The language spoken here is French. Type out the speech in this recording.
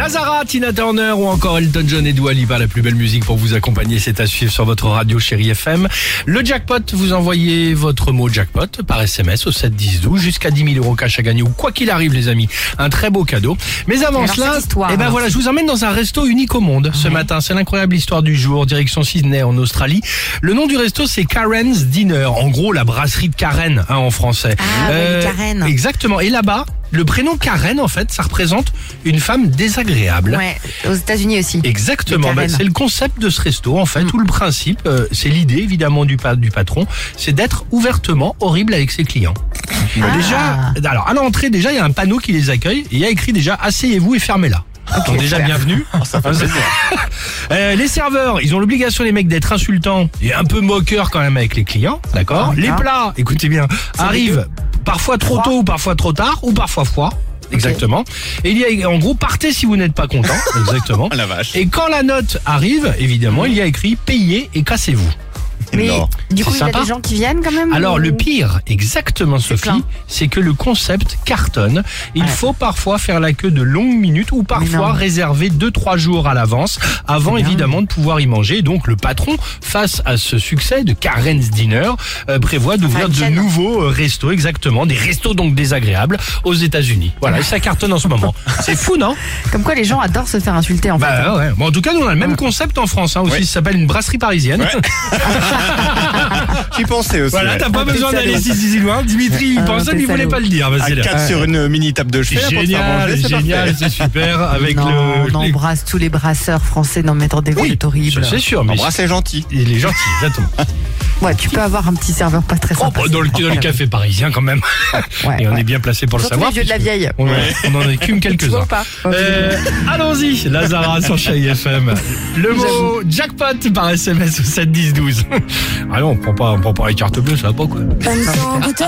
Lazara, Tina Turner ou encore Elton John et Dua Lipa, la plus belle musique pour vous accompagner, c'est à suivre sur votre radio chérie FM. Le jackpot, vous envoyez votre mot jackpot par SMS au 7 10 12 jusqu'à 10 000 euros cash à gagner ou quoi qu'il arrive les amis, un très beau cadeau. Mais avant Alors, cela, histoire, eh ben voilà, je vous emmène dans un resto unique au monde ce matin. C'est l'incroyable histoire du jour, direction Sydney en Australie. Le nom du resto c'est Karen's Dinner, en gros la brasserie de Karen hein, en français. Ah, ouais, les Karen. Exactement. Et là-bas, le prénom Karen en fait, ça représente une femme désagréable. Ouais, aux États-Unis aussi. Exactement, Karen. c'est le concept de ce resto en Mm. fait, tout le principe, euh, c'est l'idée évidemment du, pa- du patron, c'est d'être ouvertement horrible avec ses clients. Ah. Déjà, alors à l'entrée déjà il y a un panneau qui les accueille et il y a écrit déjà asseyez-vous et fermez-la. Déjà bienvenue. Euh, les serveurs, ils ont l'obligation les mecs d'être insultants et un peu moqueurs quand même avec les clients, d'accord? D'accord. Les plats, écoutez bien, arrivent parfois trop Froid. tôt ou parfois trop tard ou parfois froid. Exactement. Et il y a en gros partez si vous n'êtes pas content. Exactement. Oh la vache. Et quand la note arrive, évidemment, il y a écrit payez et cassez-vous. Mais Non. Du coup, C'est il y a sympa. des gens qui viennent quand même Alors ou- le pire, exactement Sophie, c'est que le concept cartonne. Il Ouais. faut parfois faire la queue de longues minutes ou parfois réserver 2-3 jours à l'avance avant évidemment de pouvoir y manger. Donc le patron, face à ce succès de Karen's Dinner, euh, prévoit d'ouvrir de nouveaux euh, restos, exactement, des restos donc désagréables aux États-Unis. Voilà, et ça cartonne en ce moment. C'est fou, non? Comme quoi les gens adorent se faire insulter en fait. Bah ouais. Bon, en tout cas, nous on a le même concept en France hein, aussi. Ouais. Ça s'appelle une brasserie parisienne. J'y pensais aussi. Voilà, ouais. t'as pas besoin d'aller si, si, si loin. Dimitri, il Ah, pensait, mais il voulait pas le dire. Vas-y, là. 4 sur une mini table de chevet Génial, c'est génial, c'est super. Avec non, le. on embrasse tous les brasseurs français non mais attendez, vous êtes horrible. c'est sûr, mais Embrasse est gentil. il est gentil, exactement. Ouais, tu peux avoir un petit serveur pas très Oh, sympa. bah, dans, le, dans le café parisien quand même. Ouais, Et on ouais. est bien placé pour le savoir. les vieux de la vieille. On, on en écume quelques-uns. Euh, Allons-y, Lazara sur Chérie FM. Le mot jackpot par SMS au 7 10 12. Ah non, on prend pas, on prend pas les cartes bleues, ça va pas quoi. Sans goûter